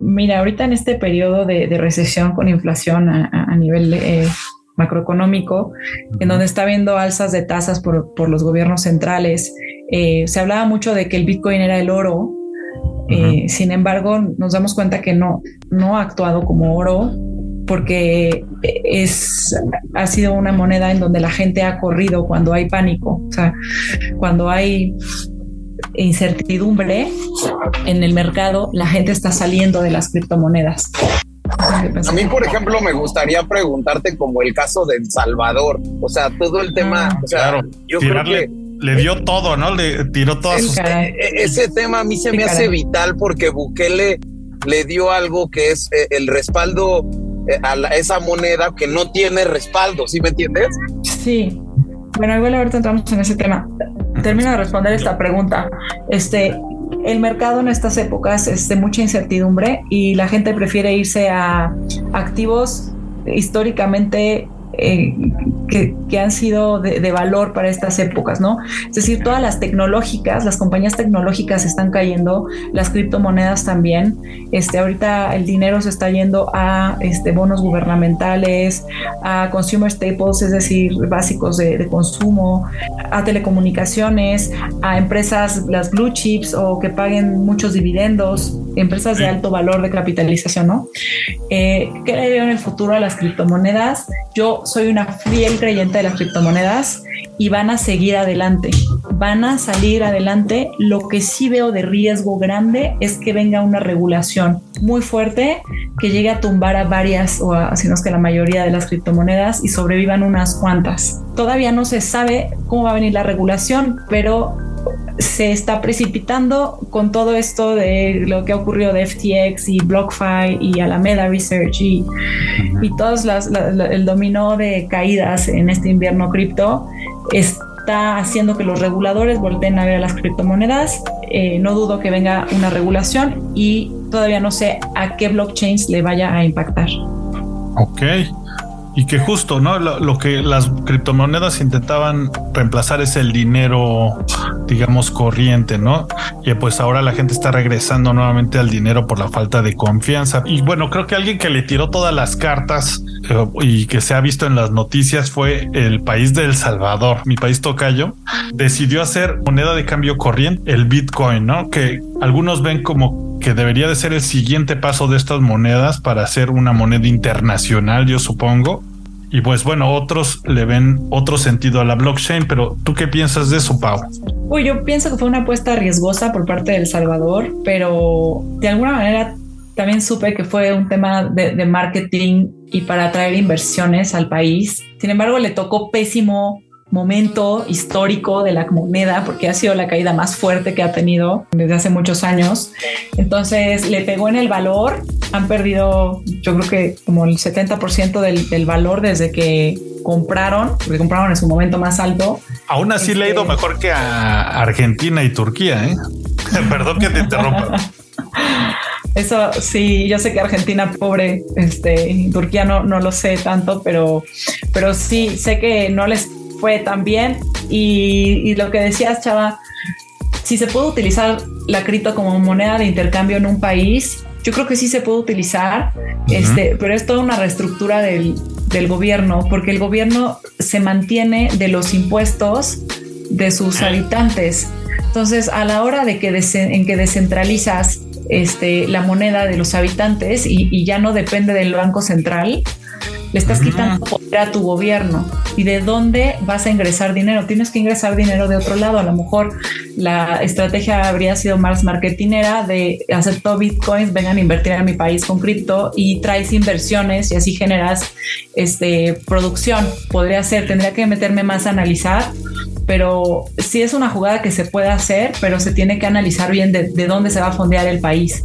Speaker 4: Mira, ahorita en este periodo de, recesión con inflación a, nivel eh, macroeconómico, en donde está habiendo alzas de tasas por, por los gobiernos centrales, eh, se hablaba mucho de que el Bitcoin era el oro, eh, sin embargo nos damos cuenta que no, no ha actuado como oro porque es, ha sido una moneda en donde la gente ha corrido cuando hay pánico, o sea, cuando hay incertidumbre en el mercado, la gente está saliendo de las criptomonedas.
Speaker 5: A mí, por ejemplo, me gustaría preguntarte como el caso de El Salvador, o sea, todo el tema, ah. o sea,
Speaker 2: claro, yo creo que le dio todo, ¿no? Le tiró todas sus...
Speaker 5: E, ese tema a mí se me hace vital porque Bukele le dio algo que es eh, el respaldo eh, a esa moneda que no tiene respaldo, ¿sí me entiendes?
Speaker 4: Sí. Bueno, igual ahorita entramos en ese tema. Termino de responder esta pregunta. Este, el mercado en estas épocas es de mucha incertidumbre y la gente prefiere irse a activos históricamente eh, que, han sido de, valor para estas épocas, ¿no? Es decir, todas las tecnológicas, las compañías tecnológicas están cayendo, las criptomonedas también. Este, ahorita el dinero se está yendo a este, bonos gubernamentales, a consumer staples, es decir, básicos de, consumo, a telecomunicaciones, a empresas, las blue chips o que paguen muchos dividendos, empresas de alto valor de capitalización, ¿no? Eh, ¿Qué le veo en el futuro a las criptomonedas? Yo soy una fiel creyente de las criptomonedas y van a seguir adelante, van a salir adelante. Lo que sí veo de riesgo grande es que venga una regulación muy fuerte que llegue a tumbar a varias o a, si no es que la mayoría de las criptomonedas y sobrevivan unas cuantas. Todavía no se sabe cómo va a venir la regulación, pero se está precipitando con todo esto de lo que ha ocurrido de FTX y BlockFi y Alameda Research y, y todos el dominó de caídas en este invierno cripto está haciendo que los reguladores volteen a ver a las criptomonedas. Eh, no dudo que venga una regulación y todavía no sé a qué blockchains le vaya a impactar.
Speaker 2: Ok. Y que justo, ¿no? Lo, que las criptomonedas intentaban reemplazar es el dinero, digamos, corriente, ¿no? Y pues ahora la gente está regresando nuevamente al dinero por la falta de confianza. Y bueno, creo que alguien que le tiró todas las cartas eh, y que se ha visto en las noticias fue el país de El Salvador, mi país tocayo, decidió hacer moneda de cambio corriente, el Bitcoin, ¿no? Que algunos ven como que debería de ser el siguiente paso de estas monedas para hacer una moneda internacional, yo supongo. Y pues bueno, otros le ven otro sentido a la blockchain, pero ¿tú qué piensas de eso, Pau?
Speaker 4: Uy, yo pienso que fue una apuesta riesgosa por parte de El Salvador, pero de alguna manera también supe que fue un tema de, de marketing y para atraer inversiones al país. Sin embargo, le tocó pésimo momento histórico de la moneda porque ha sido la caída más fuerte que ha tenido desde hace muchos años. Entonces le pegó en el valor. Han perdido yo creo que como el 70% del, del valor desde que compraron, porque compraron en su momento más alto.
Speaker 2: Aún así le ha ido este, mejor que a Argentina y Turquía. ¿eh? Perdón que te interrumpa.
Speaker 4: Eso sí, yo sé que Argentina, pobre, este, Turquía no, no lo sé tanto, pero, pero sí, sé que no les fue también. Y, y lo que decías, Chava, si se puede utilizar la cripto como moneda de intercambio en un país, yo creo que sí se puede utilizar, este, pero es toda una reestructura del, del, gobierno, porque el gobierno se mantiene de los impuestos de sus habitantes. Entonces, a la hora de que en que descentralizas este, la moneda de los habitantes y, y, ya no depende del Banco Central, le estás quitando poder a tu gobierno. ¿Y de dónde vas a ingresar dinero? Tienes que ingresar dinero de otro lado. A lo mejor la estrategia habría sido más marketinera de hacer todo bitcoins, vengan a invertir en mi país con cripto y traes inversiones y así generas este, producción. Podría ser, tendría que meterme más a analizar pero sí es una jugada que se puede hacer, pero se tiene que analizar bien de, de dónde se va a fondear el país.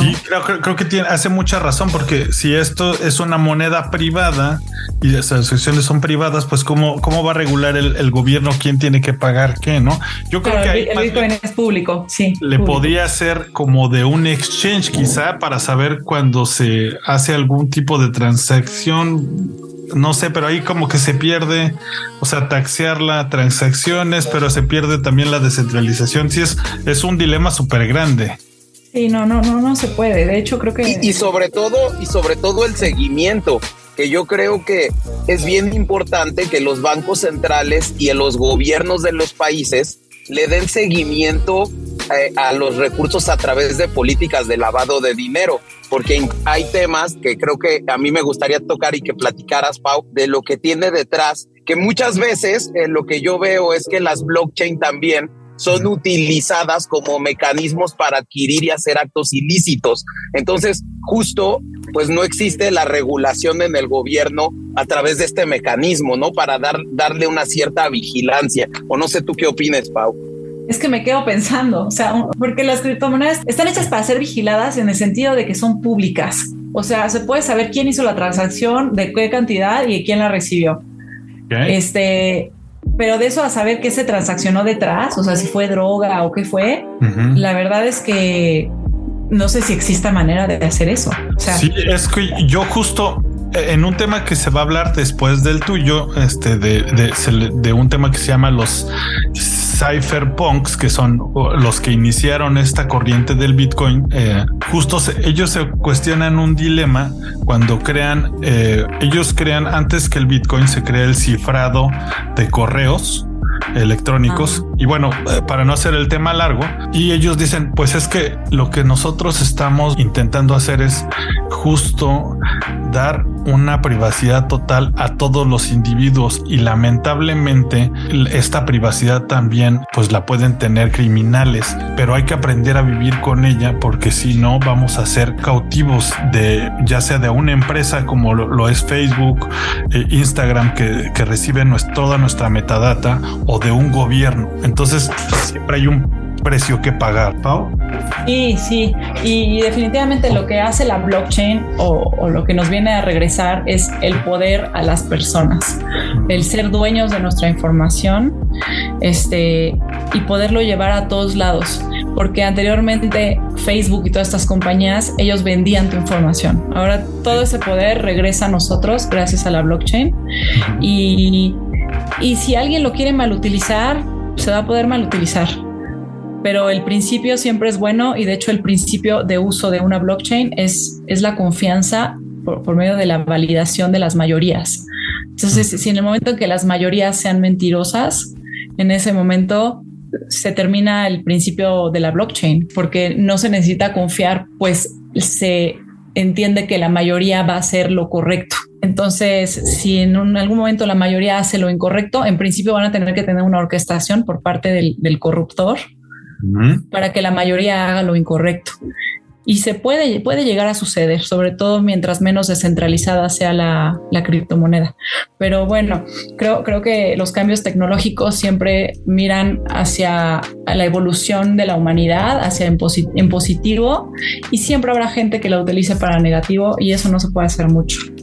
Speaker 2: Sí, creo, creo, que tiene, hace mucha razón, porque si esto es una moneda privada y las asociaciones son privadas, pues cómo, cómo va a regular el, gobierno quién tiene que pagar qué, ¿no?
Speaker 4: Yo creo que el Bitcoin es público, sí.
Speaker 2: Le podría ser como de un exchange quizá para saber cuando se hace algún tipo de transacción no sé, pero ahí como que se pierde, o sea, taxear las transacciones, pero se pierde también la descentralización. Sí, es, es un dilema súper grande.
Speaker 4: Sí, no, no, no, no se puede. De hecho, creo que.
Speaker 5: Y, sobre todo, y sobre todo el seguimiento, que yo creo que es bien importante que los bancos centrales y los gobiernos de los países le den seguimiento eh, a los recursos a través de políticas de lavado de dinero, porque hay temas que creo que a mí me gustaría tocar y que platicaras, Pau, de lo que tiene detrás, que muchas veces eh, lo que yo veo es que las blockchain también son utilizadas como mecanismos para adquirir y hacer actos ilícitos. Entonces, justo, pues no existe la regulación en el gobierno a través de este mecanismo, ¿no? Para dar, darle una cierta vigilancia. O no sé tú qué opines, Pau.
Speaker 4: es que me quedo pensando, o sea, porque las criptomonedas están hechas para ser vigiladas en el sentido de que son públicas. O sea, se puede saber quién hizo la transacción, de qué cantidad y quién la recibió. Este, pero de eso a saber qué se transaccionó detrás, o sea, si fue droga o qué fue, la verdad es que no sé si exista manera de hacer eso. O sea,
Speaker 2: sí, es que yo justo en un tema que se va a hablar después del tuyo, este, de, de, de un tema que se llama los cypherpunks, que son los que iniciaron esta corriente del Bitcoin, eh, justo ellos se cuestionan un dilema cuando crean, eh, ellos crean antes que el Bitcoin se crea el cifrado de correos electrónicos. Y bueno, eh, para no hacer el tema largo, y ellos dicen, pues es que lo que nosotros estamos intentando hacer es justo dar una privacidad total a todos los individuos y lamentablemente esta privacidad también pues la pueden tener criminales, pero hay que aprender a vivir con ella porque si no vamos a ser cautivos de ya sea de una empresa como lo, es Facebook, eh, Instagram que, que recibe toda nuestra metadata o de un gobierno. Siempre hay un precio que pagar, Pau.
Speaker 4: Sí, sí, y, definitivamente lo que hace la blockchain o, lo que nos viene a regresar es el poder a las personas, el ser dueños de nuestra información este, y poderlo llevar a todos lados, porque anteriormente Facebook y todas estas compañías, ellos vendían tu información. Ahora todo ese poder regresa a nosotros gracias a la blockchain y y si alguien lo quiere malutilizar, se va a poder malutilizar. Pero el principio siempre es bueno y de hecho el principio de uso de una blockchain es, es la confianza por, medio de la validación de las mayorías. Entonces, si en el momento en que las mayorías sean mentirosas, en ese momento se termina el principio de la blockchain, porque no se necesita confiar, pues se entiende que la mayoría va a hacer lo correcto. Entonces, si en algún momento la mayoría hace lo incorrecto, en principio van a tener que tener una orquestación por parte del, corruptor para que la mayoría haga lo incorrecto. Y se puede, puede llegar a suceder, sobre todo mientras menos descentralizada sea la, criptomoneda. Pero bueno, creo, creo que los cambios tecnológicos siempre miran hacia la evolución de la humanidad, hacia en, en positivo, y siempre habrá gente que la utilice para negativo y eso no se puede hacer mucho.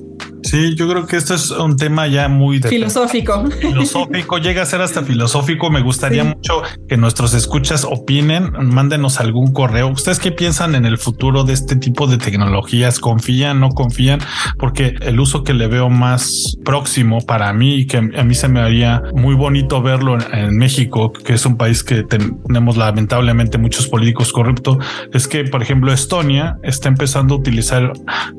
Speaker 2: Sí, yo creo que esto es un tema ya muy
Speaker 4: filosófico.
Speaker 2: Filosófico, llega a ser hasta filosófico. Me gustaría mucho que nuestros escuchas opinen, mándenos algún correo. ¿Ustedes qué piensan en el futuro de este tipo de tecnologías? ¿Confían, no confían? Porque el uso que le veo más próximo para mí y que a mí se me haría muy bonito verlo en, México, que es un país que tenemos lamentablemente muchos políticos corruptos, es que, por ejemplo, Estonia está empezando a utilizar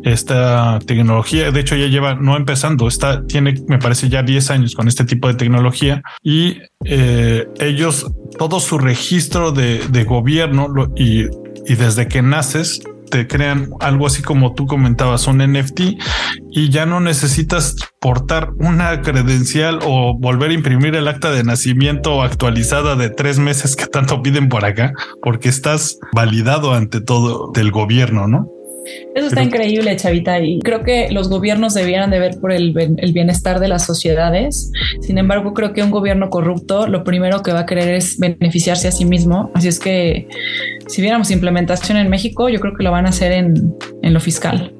Speaker 2: esta tecnología. De hecho, ya lleva no empezando, está, tiene, me parece ya 10 años con este tipo de tecnología y eh, ellos, todo su registro de, gobierno y, y desde que naces, te crean algo así como tú comentabas, un NFT y ya no necesitas portar una credencial o volver a imprimir el acta de nacimiento actualizada de tres meses que tanto piden por acá, porque estás validado ante todo del gobierno, ¿no?
Speaker 4: Eso está increíble, Chavita, y creo que los gobiernos debieran de ver por el, bienestar de las sociedades. Sin embargo, creo que un gobierno corrupto lo primero que va a querer es beneficiarse a sí mismo. Así es que si viéramos implementación en México, yo creo que lo van a hacer en, lo fiscal.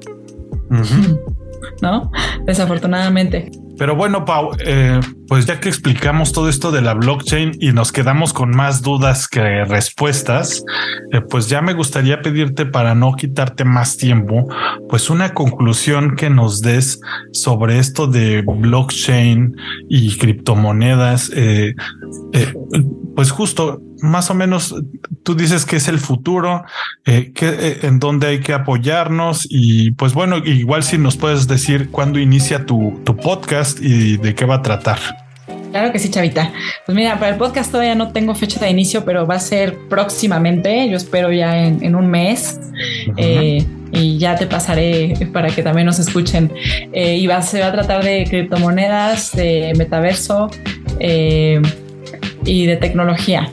Speaker 4: ¿No? Desafortunadamente.
Speaker 2: Pero bueno, Pau, eh, pues ya que explicamos todo esto de la blockchain y nos quedamos con más dudas que respuestas, eh, pues ya me gustaría pedirte para no quitarte más tiempo, pues una conclusión que nos des sobre esto de blockchain y criptomonedas. Eh, pues justo más o menos tú dices que es el futuro, eh, que, eh, en dónde hay que apoyarnos y pues bueno, igual si nos puedes decir cuándo inicia tu, tu podcast y de qué va a tratar.
Speaker 4: Claro que sí, Chavita. Pues mira, para el podcast todavía no tengo fecha de inicio, pero va a ser próximamente. Yo espero ya en, un mes. Eh, y ya te pasaré para que también nos escuchen. y va, se va a tratar de criptomonedas, de metaverso y de tecnología.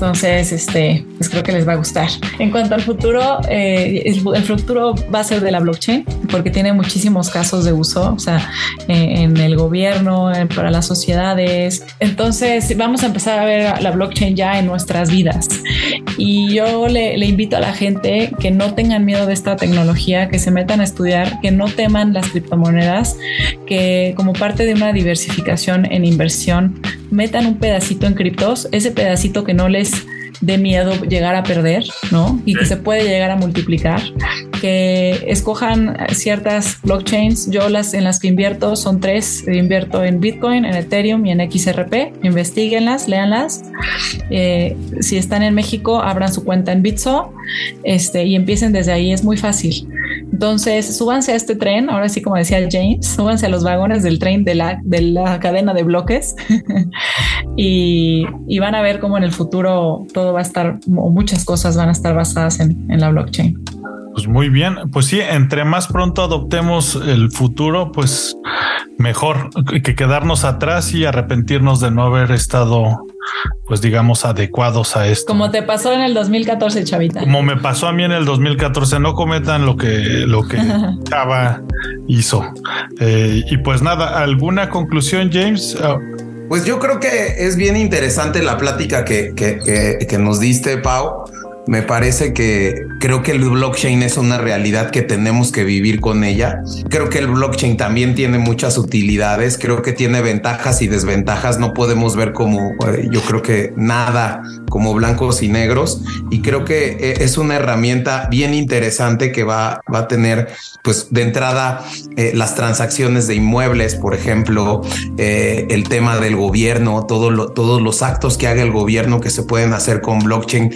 Speaker 4: Entonces, este, pues creo que les va a gustar. En cuanto al futuro, eh, el, futuro va a ser de la blockchain porque tiene muchísimos casos de uso, o sea, en el gobierno, para las sociedades. Entonces, vamos a empezar a ver la blockchain ya en nuestras vidas. Y yo le, le invito a la gente que no tengan miedo de esta tecnología, que se metan a estudiar, que no teman las criptomonedas, que como parte de una diversificación en inversión, metan un pedacito en criptos, ese pedacito que no les de miedo llegar a perder, ¿no? Y que se puede llegar a multiplicar, que escojan ciertas blockchains. Yo las en las que invierto son tres. Invierto en Bitcoin, en Ethereum y en XRP. Investíguenlas, léanlas. Eh, si están en México, abran su cuenta en Bitso este, y empiecen desde ahí. Es muy fácil. Entonces, súbanse a este tren, ahora sí como decía James, súbanse a los vagones del tren de la, de la cadena de bloques y, y, van a ver cómo en el futuro todo va a estar, o muchas cosas van a estar basadas en, en la blockchain.
Speaker 2: Pues muy bien, pues sí, entre más pronto adoptemos el futuro, pues mejor que quedarnos atrás y arrepentirnos de no haber estado, pues digamos, adecuados a esto.
Speaker 4: Como te pasó en el 2014, Chavita.
Speaker 2: Como me pasó a mí en el 2014, no cometan lo que, lo que Chava hizo. Eh, y pues nada, ¿alguna conclusión, James? Ah,
Speaker 1: pues yo creo que es bien interesante la plática que, que, que, que nos diste, Pau me parece que creo que el blockchain es una realidad que tenemos que vivir con ella. Creo que el blockchain también tiene muchas utilidades, creo que tiene ventajas y desventajas, no podemos ver como eh, yo creo que nada como blancos y negros y creo que eh, es una herramienta bien interesante que va, a tener pues de entrada eh, las transacciones de inmuebles, por ejemplo, el tema del gobierno, todo todos los actos que haga el gobierno que se pueden hacer con blockchain,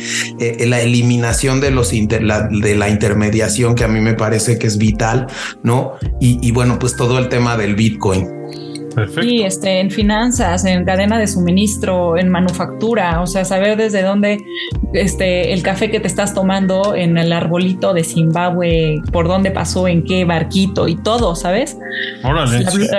Speaker 1: la eliminación de los de la intermediación que a mí me parece que es vital, ¿no? Y, y bueno, pues todo el tema del Bitcoin.
Speaker 4: Sí, este, en finanzas, en cadena de suministro, en manufactura, o sea, saber desde dónde este, el café que te estás tomando en el arbolito de Zimbabue, por dónde pasó, en qué barquito y todo, ¿sabes?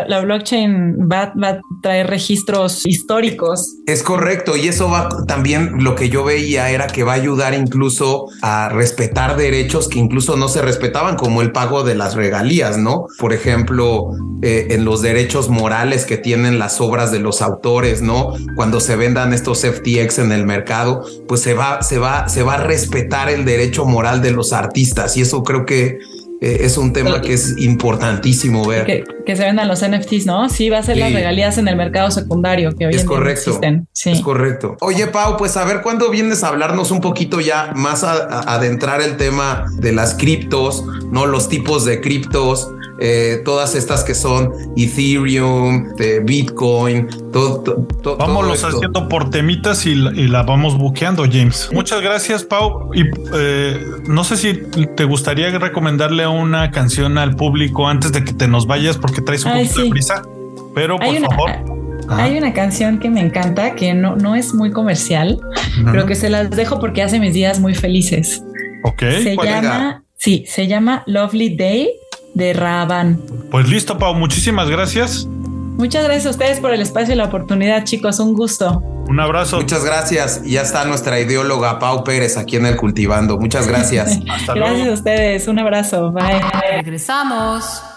Speaker 4: La, blockchain va, va, a traer registros históricos.
Speaker 1: Es correcto, y eso va también lo que yo veía era que va a ayudar incluso a respetar derechos que incluso no se respetaban, como el pago de las regalías, ¿no? Por ejemplo, eh, en los derechos morales que tienen las obras de los autores, ¿no? Cuando se vendan estos FTX en el mercado, pues se va, se va, se va a respetar el derecho moral de los artistas y eso creo que eh, es un tema que es importantísimo ver.
Speaker 4: Que, se vendan los NFTs, ¿no? Sí, va a ser las regalías en el mercado secundario que hoy es correcto, existen. Sí.
Speaker 1: Es correcto. Oye, Pau, pues a ver cuándo vienes a hablarnos un poquito ya más a adentrar el tema de las criptos, ¿no? Los tipos de criptos, eh, todas estas que son Ethereum, de Bitcoin, todo. todo
Speaker 2: Vámonos haciendo por temitas y la, vamos buqueando, James. Muchas gracias, Pau. Y eh, no sé si te gustaría recomendarle una canción al público antes de que te nos vayas porque traes un poquito de prisa. Pero por favor.
Speaker 4: Hay una canción que me encanta que no, no es muy comercial, pero que se las dejo porque hace mis días muy felices.
Speaker 2: Ok.
Speaker 4: Se llama, sí, se llama Lovely Day de Raban.
Speaker 2: Pues listo, Pau, muchísimas gracias.
Speaker 4: Muchas gracias a ustedes por el espacio y la oportunidad, chicos. Un gusto.
Speaker 2: Un abrazo.
Speaker 1: Muchas gracias. Ya está nuestra ideóloga Pau Pérez aquí en el Cultivando. Muchas gracias.
Speaker 4: gracias a ustedes. Un abrazo. Bye.
Speaker 3: Regresamos.